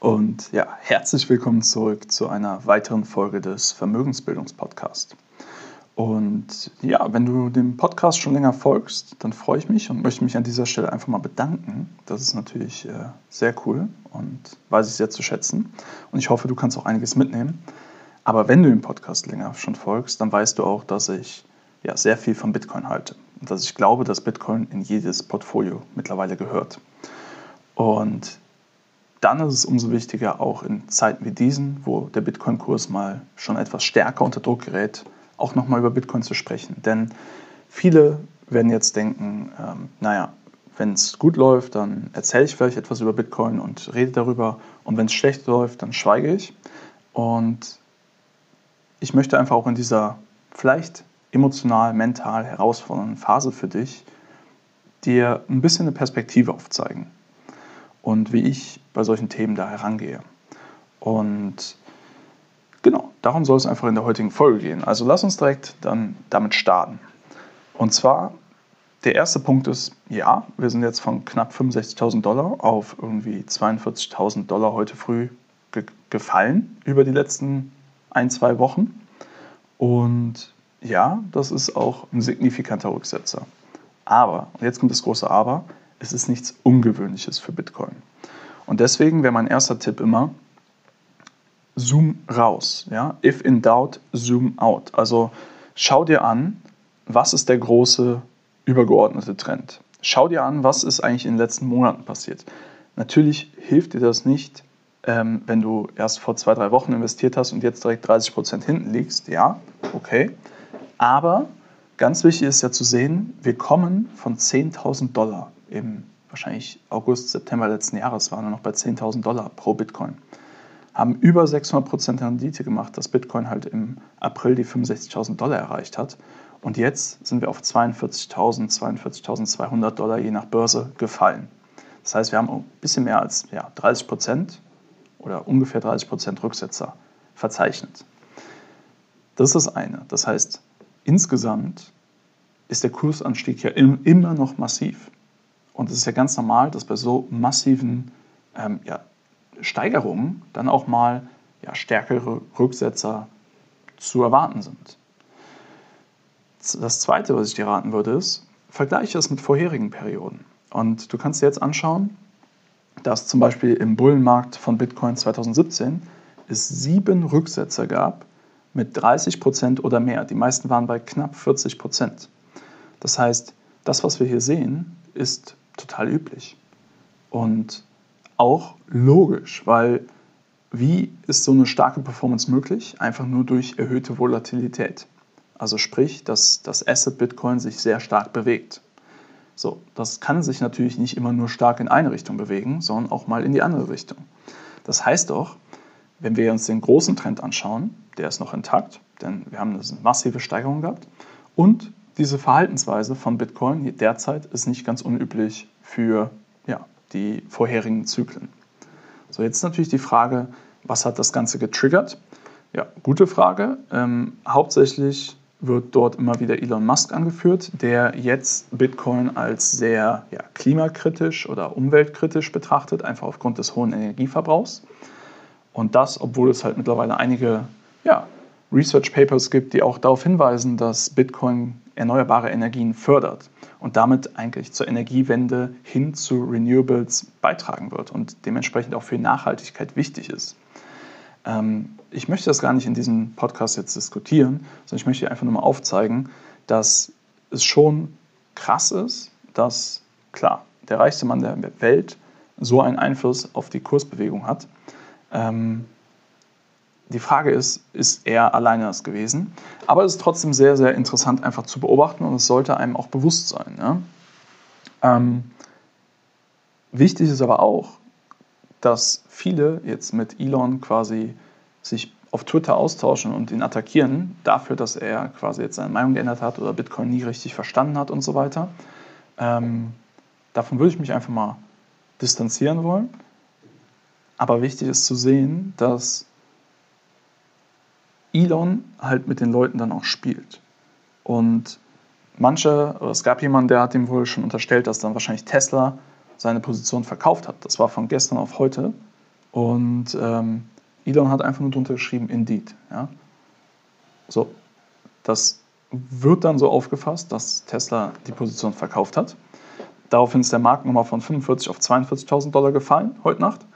Und ja, herzlich willkommen zurück zu einer weiteren Folge des Vermögensbildungspodcasts. Und ja, wenn du dem Podcast schon länger folgst, dann freue ich mich und möchte mich an dieser Stelle einfach mal bedanken. Das ist natürlich äh, sehr cool und weiß ich sehr zu schätzen. Und ich hoffe, du kannst auch einiges mitnehmen. Aber wenn du dem Podcast länger schon folgst, dann weißt du auch, dass ich ja, sehr viel von Bitcoin halte. Und dass ich glaube, dass Bitcoin in jedes Portfolio mittlerweile gehört. Und dann ist es umso wichtiger, auch in Zeiten wie diesen, wo der Bitcoin-Kurs mal schon etwas stärker unter Druck gerät, auch nochmal über Bitcoin zu sprechen. Denn viele werden jetzt denken, ähm, naja, wenn es gut läuft, dann erzähle ich vielleicht etwas über Bitcoin und rede darüber. Und wenn es schlecht läuft, dann schweige ich. Und ich möchte einfach auch in dieser vielleicht emotional, mental herausfordernden Phase für dich dir ein bisschen eine Perspektive aufzeigen und wie ich bei solchen Themen da herangehe. Und genau, darum soll es einfach in der heutigen Folge gehen. Also lass uns direkt dann damit starten. Und zwar, der erste Punkt ist, ja, wir sind jetzt von knapp 65.000 Dollar auf irgendwie 42.000 Dollar heute früh ge gefallen über die letzten ein, zwei Wochen. Und ja, das ist auch ein signifikanter Rücksetzer. Aber, und jetzt kommt das große Aber, es ist nichts Ungewöhnliches für Bitcoin. Und deswegen wäre mein erster Tipp immer, zoom raus. Ja? If in doubt, zoom out. Also schau dir an, was ist der große übergeordnete Trend. Schau dir an, was ist eigentlich in den letzten Monaten passiert. Natürlich hilft dir das nicht, ähm, wenn du erst vor zwei, drei Wochen investiert hast und jetzt direkt 30 Prozent hinten liegst. Ja, okay. Aber ganz wichtig ist ja zu sehen, wir kommen von 10.000 Dollar im wahrscheinlich August, September letzten Jahres waren wir noch bei 10.000 Dollar pro Bitcoin. Haben über 600% Rendite gemacht, dass Bitcoin halt im April die 65.000 Dollar erreicht hat. Und jetzt sind wir auf 42.000, 42.200 Dollar je nach Börse gefallen. Das heißt, wir haben ein bisschen mehr als ja, 30% oder ungefähr 30% Rücksetzer verzeichnet. Das ist das eine. Das heißt, insgesamt ist der Kursanstieg ja immer noch massiv. Und es ist ja ganz normal, dass bei so massiven ähm, ja, Steigerungen dann auch mal ja, stärkere Rücksetzer zu erwarten sind. Das Zweite, was ich dir raten würde, ist, vergleiche es mit vorherigen Perioden. Und du kannst dir jetzt anschauen, dass zum Beispiel im Bullenmarkt von Bitcoin 2017 es sieben Rücksetzer gab mit 30 Prozent oder mehr. Die meisten waren bei knapp 40 Prozent. Das heißt, das, was wir hier sehen, ist total üblich. Und auch logisch, weil wie ist so eine starke Performance möglich? Einfach nur durch erhöhte Volatilität. Also sprich, dass das Asset Bitcoin sich sehr stark bewegt. So, das kann sich natürlich nicht immer nur stark in eine Richtung bewegen, sondern auch mal in die andere Richtung. Das heißt doch, wenn wir uns den großen Trend anschauen, der ist noch intakt, denn wir haben eine massive Steigerung gehabt. Und diese Verhaltensweise von Bitcoin derzeit ist nicht ganz unüblich für ja, die vorherigen Zyklen. So, jetzt natürlich die Frage, was hat das Ganze getriggert? Ja, gute Frage. Ähm, hauptsächlich wird dort immer wieder Elon Musk angeführt, der jetzt Bitcoin als sehr ja, klimakritisch oder umweltkritisch betrachtet, einfach aufgrund des hohen Energieverbrauchs. Und das, obwohl es halt mittlerweile einige ja, Research Papers gibt, die auch darauf hinweisen, dass Bitcoin erneuerbare Energien fördert und damit eigentlich zur Energiewende hin zu Renewables beitragen wird und dementsprechend auch für Nachhaltigkeit wichtig ist. Ähm, ich möchte das gar nicht in diesem Podcast jetzt diskutieren, sondern ich möchte einfach nur mal aufzeigen, dass es schon krass ist, dass, klar, der reichste Mann der Welt so einen Einfluss auf die Kursbewegung hat. Die Frage ist, ist er alleine das gewesen? Aber es ist trotzdem sehr, sehr interessant einfach zu beobachten und es sollte einem auch bewusst sein. Ja? Ähm, wichtig ist aber auch, dass viele jetzt mit Elon quasi sich auf Twitter austauschen und ihn attackieren dafür, dass er quasi jetzt seine Meinung geändert hat oder Bitcoin nie richtig verstanden hat und so weiter. Ähm, davon würde ich mich einfach mal distanzieren wollen. Aber wichtig ist zu sehen, dass Elon halt mit den Leuten dann auch spielt. Und manche, es gab jemanden, der hat ihm wohl schon unterstellt, dass dann wahrscheinlich Tesla seine Position verkauft hat. Das war von gestern auf heute Und ähm, Elon hat einfach nur drunter geschrieben, indeed. Ja? So, das wird dann so aufgefasst, dass Tesla die Position verkauft hat. Daraufhin ist der Markt nochmal von 45 auf 42.000 Dollar gefallen, heute Nacht.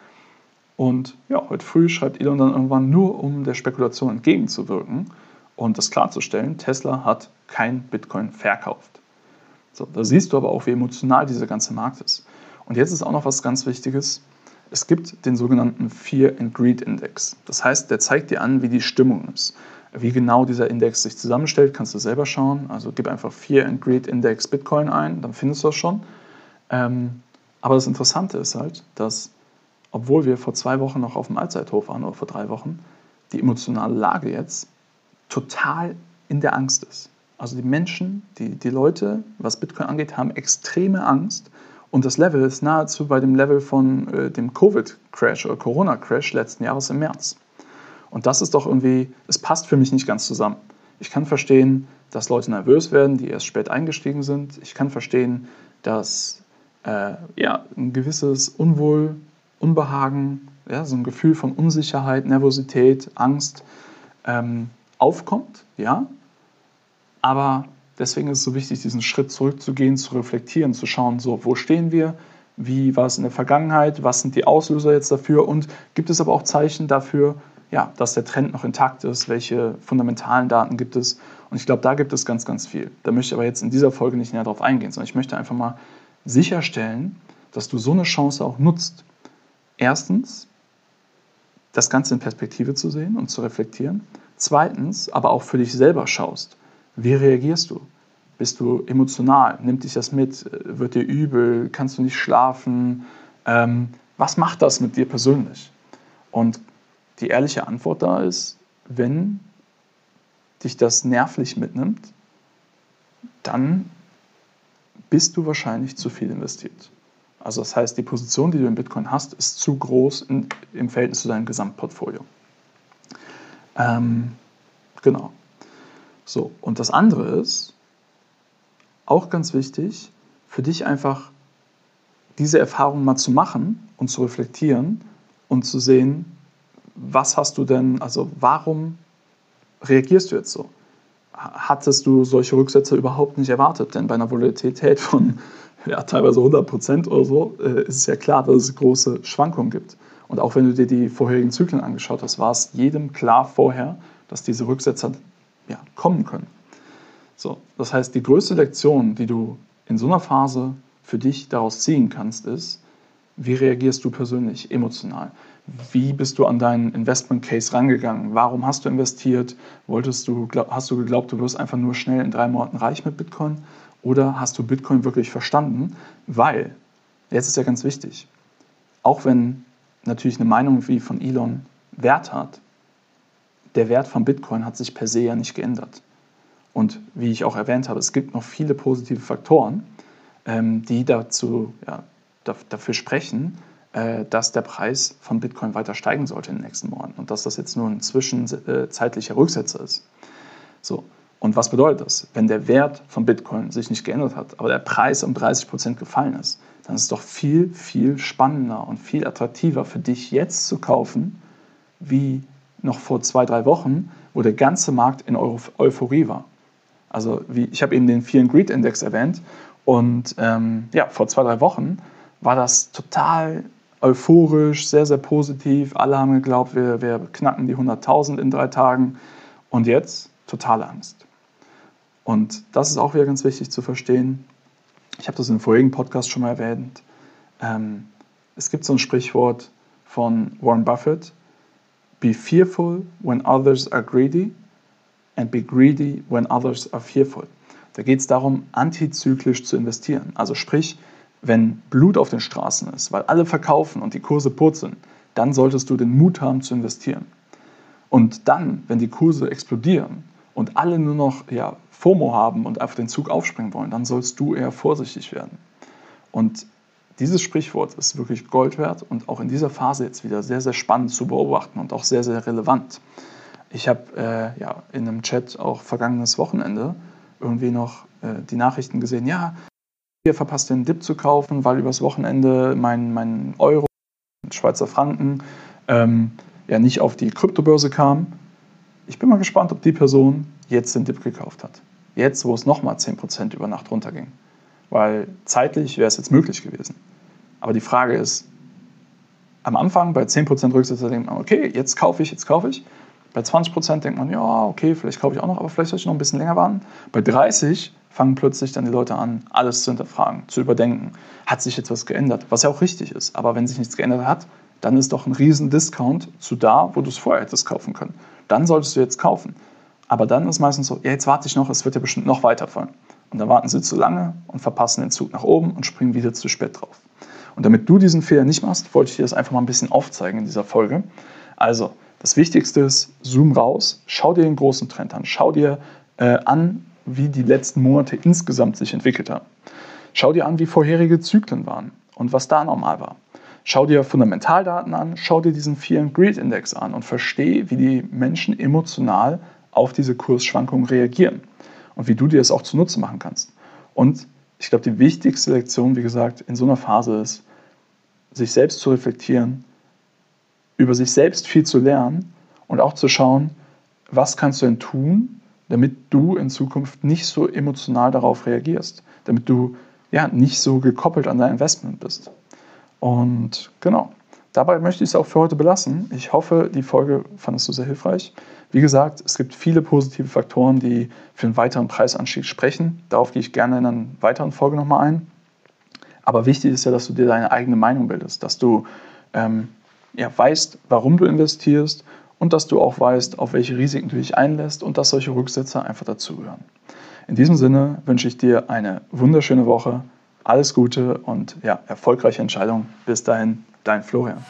Und ja, heute früh schreibt Elon dann irgendwann nur, um der Spekulation entgegenzuwirken und das klarzustellen, Tesla hat kein Bitcoin verkauft. So, da siehst du aber auch, wie emotional dieser ganze Markt ist. Und jetzt ist auch noch was ganz Wichtiges. Es gibt den sogenannten Fear and Greed Index. Das heißt, der zeigt dir an, wie die Stimmung ist. Wie genau dieser Index sich zusammenstellt, kannst du selber schauen. Also gib einfach Fear and Greed Index Bitcoin ein, dann findest du das schon. Ähm, aber das Interessante ist halt, dass obwohl wir vor zwei Wochen noch auf dem Allzeithof waren oder vor drei Wochen, die emotionale Lage jetzt total in der Angst ist. Also die Menschen, die, die Leute, was Bitcoin angeht, haben extreme Angst und das Level ist nahezu bei dem Level von äh, dem Covid-Crash oder Corona-Crash letzten Jahres im März. Und das ist doch irgendwie, es passt für mich nicht ganz zusammen. Ich kann verstehen, dass Leute nervös werden, die erst spät eingestiegen sind. Ich kann verstehen, dass äh, ja, ein gewisses Unwohl Unbehagen, ja, so ein Gefühl von Unsicherheit, Nervosität, Angst ähm, aufkommt, ja. Aber deswegen ist es so wichtig, diesen Schritt zurückzugehen, zu reflektieren, zu schauen, so, wo stehen wir, wie war es in der Vergangenheit, was sind die Auslöser jetzt dafür und gibt es aber auch Zeichen dafür, ja, dass der Trend noch intakt ist, welche fundamentalen Daten gibt es. Und ich glaube, da gibt es ganz, ganz viel. Da möchte ich aber jetzt in dieser Folge nicht näher drauf eingehen, sondern ich möchte einfach mal sicherstellen, dass du so eine Chance auch nutzt, erstens, das Ganze in Perspektive zu sehen und zu reflektieren. Zweitens, aber auch für dich selber schaust. Wie reagierst du? Bist du emotional? Nimmt dich das mit? Wird dir übel? Kannst du nicht schlafen? Ähm, was macht das mit dir persönlich? Und die ehrliche Antwort da ist, wenn dich das nervlich mitnimmt, dann bist du wahrscheinlich zu viel investiert. Also das heißt, die Position, die du in Bitcoin hast, ist zu groß in, im Verhältnis zu deinem Gesamtportfolio. Ähm, genau. So, und das andere ist, auch ganz wichtig, für dich einfach diese Erfahrung mal zu machen und zu reflektieren und zu sehen, was hast du denn, also warum reagierst du jetzt so? Hattest du solche Rücksätze überhaupt nicht erwartet? Denn bei einer Volatilität von ja, teilweise 100 Prozent oder so, äh, ist es ja klar, dass es große Schwankungen gibt. Und auch wenn du dir die vorherigen Zyklen angeschaut hast, war es jedem klar vorher, dass diese Rücksetzer ja, kommen können. So, das heißt, die größte Lektion, die du in so einer Phase für dich daraus ziehen kannst, ist, wie reagierst du persönlich emotional? Wie bist du an deinen Investment Case rangegangen? Warum hast du investiert? Wolltest du, hast du geglaubt, du wirst einfach nur schnell in drei Monaten reich mit Bitcoin? Oder hast du Bitcoin wirklich verstanden? Weil, jetzt ist ja ganz wichtig, auch wenn natürlich eine Meinung wie von Elon Wert hat, der Wert von Bitcoin hat sich per se ja nicht geändert. Und wie ich auch erwähnt habe, es gibt noch viele positive Faktoren, ähm, die dazu, ja, dafür sprechen, äh, dass der Preis von Bitcoin weiter steigen sollte in den nächsten Monaten und dass das jetzt nur ein zwischenzeitlicher Rücksetzer ist. So, und was bedeutet das? Wenn der Wert von Bitcoin sich nicht geändert hat, aber der Preis um 30 Prozent gefallen ist, dann ist es doch viel, viel spannender und viel attraktiver für dich jetzt zu kaufen, wie noch vor zwei, drei Wochen, wo der ganze Markt in Euphorie war. Also wie, ich habe eben den and Greed Index erwähnt und ähm, ja, vor zwei, drei Wochen war das total euphorisch, sehr, sehr positiv. Alle haben geglaubt, wir, wir knacken die 100.000 in drei Tagen und jetzt totale Angst. Und das ist auch wieder ganz wichtig zu verstehen. Ich habe das im vorigen Podcast schon mal erwähnt. Ähm, es gibt so ein Sprichwort von Warren Buffett: Be fearful when others are greedy and be greedy when others are fearful. Da geht es darum, antizyklisch zu investieren. Also sprich, wenn Blut auf den Straßen ist, weil alle verkaufen und die Kurse purzeln, dann solltest du den Mut haben zu investieren. Und dann, wenn die Kurse explodieren und alle nur noch ja, FOMO haben und auf den Zug aufspringen wollen, dann sollst du eher vorsichtig werden. Und dieses Sprichwort ist wirklich Gold wert und auch in dieser Phase jetzt wieder sehr, sehr spannend zu beobachten und auch sehr, sehr relevant. Ich habe äh, ja, in einem Chat auch vergangenes Wochenende irgendwie noch äh, die Nachrichten gesehen, ja, ihr verpasst den Dip zu kaufen, weil übers Wochenende mein, mein Euro Schweizer Franken ähm, ja nicht auf die Kryptobörse kam. Ich bin mal gespannt, ob die Person jetzt den Dip gekauft hat. Jetzt, wo es nochmal 10% über Nacht runterging. Weil zeitlich wäre es jetzt möglich gewesen. Aber die Frage ist, am Anfang bei 10% Rücksetzer denkt man, okay, jetzt kaufe ich, jetzt kaufe ich. Bei 20% denkt man, ja, okay, vielleicht kaufe ich auch noch, aber vielleicht soll ich noch ein bisschen länger warten. Bei 30 fangen plötzlich dann die Leute an, alles zu hinterfragen, zu überdenken. Hat sich jetzt was geändert? Was ja auch richtig ist. Aber wenn sich nichts geändert hat, dann ist doch ein riesen Discount zu da, wo du es vorher hättest kaufen können. Dann solltest du jetzt kaufen. Aber dann ist meistens so, ja, jetzt warte ich noch, es wird ja bestimmt noch weiterfallen. Und dann warten sie zu lange und verpassen den Zug nach oben und springen wieder zu spät drauf. Und damit du diesen Fehler nicht machst, wollte ich dir das einfach mal ein bisschen aufzeigen in dieser Folge. Also, das Wichtigste ist, zoom raus, schau dir den großen Trend an, schau dir äh, an, wie die letzten Monate insgesamt sich entwickelt haben. Schau dir an, wie vorherige Zyklen waren und was da normal war. Schau dir Fundamentaldaten an, schau dir diesen and Greed Index an und verstehe, wie die Menschen emotional auf diese Kursschwankungen reagieren und wie du dir das auch zunutze machen kannst. Und ich glaube, die wichtigste Lektion, wie gesagt, in so einer Phase ist, sich selbst zu reflektieren, über sich selbst viel zu lernen und auch zu schauen, was kannst du denn tun, damit du in Zukunft nicht so emotional darauf reagierst, damit du ja nicht so gekoppelt an dein Investment bist. Und genau, dabei möchte ich es auch für heute belassen. Ich hoffe, die Folge fandest du sehr hilfreich. Wie gesagt, es gibt viele positive Faktoren, die für einen weiteren Preisanstieg sprechen. Darauf gehe ich gerne in einer weiteren Folge nochmal ein. Aber wichtig ist ja, dass du dir deine eigene Meinung bildest, dass du ähm, ja, weißt, warum du investierst und dass du auch weißt, auf welche Risiken du dich einlässt und dass solche Rücksetzer einfach dazugehören. In diesem Sinne wünsche ich dir eine wunderschöne Woche, alles Gute und ja, erfolgreiche Entscheidung. Bis dahin, dein Florian.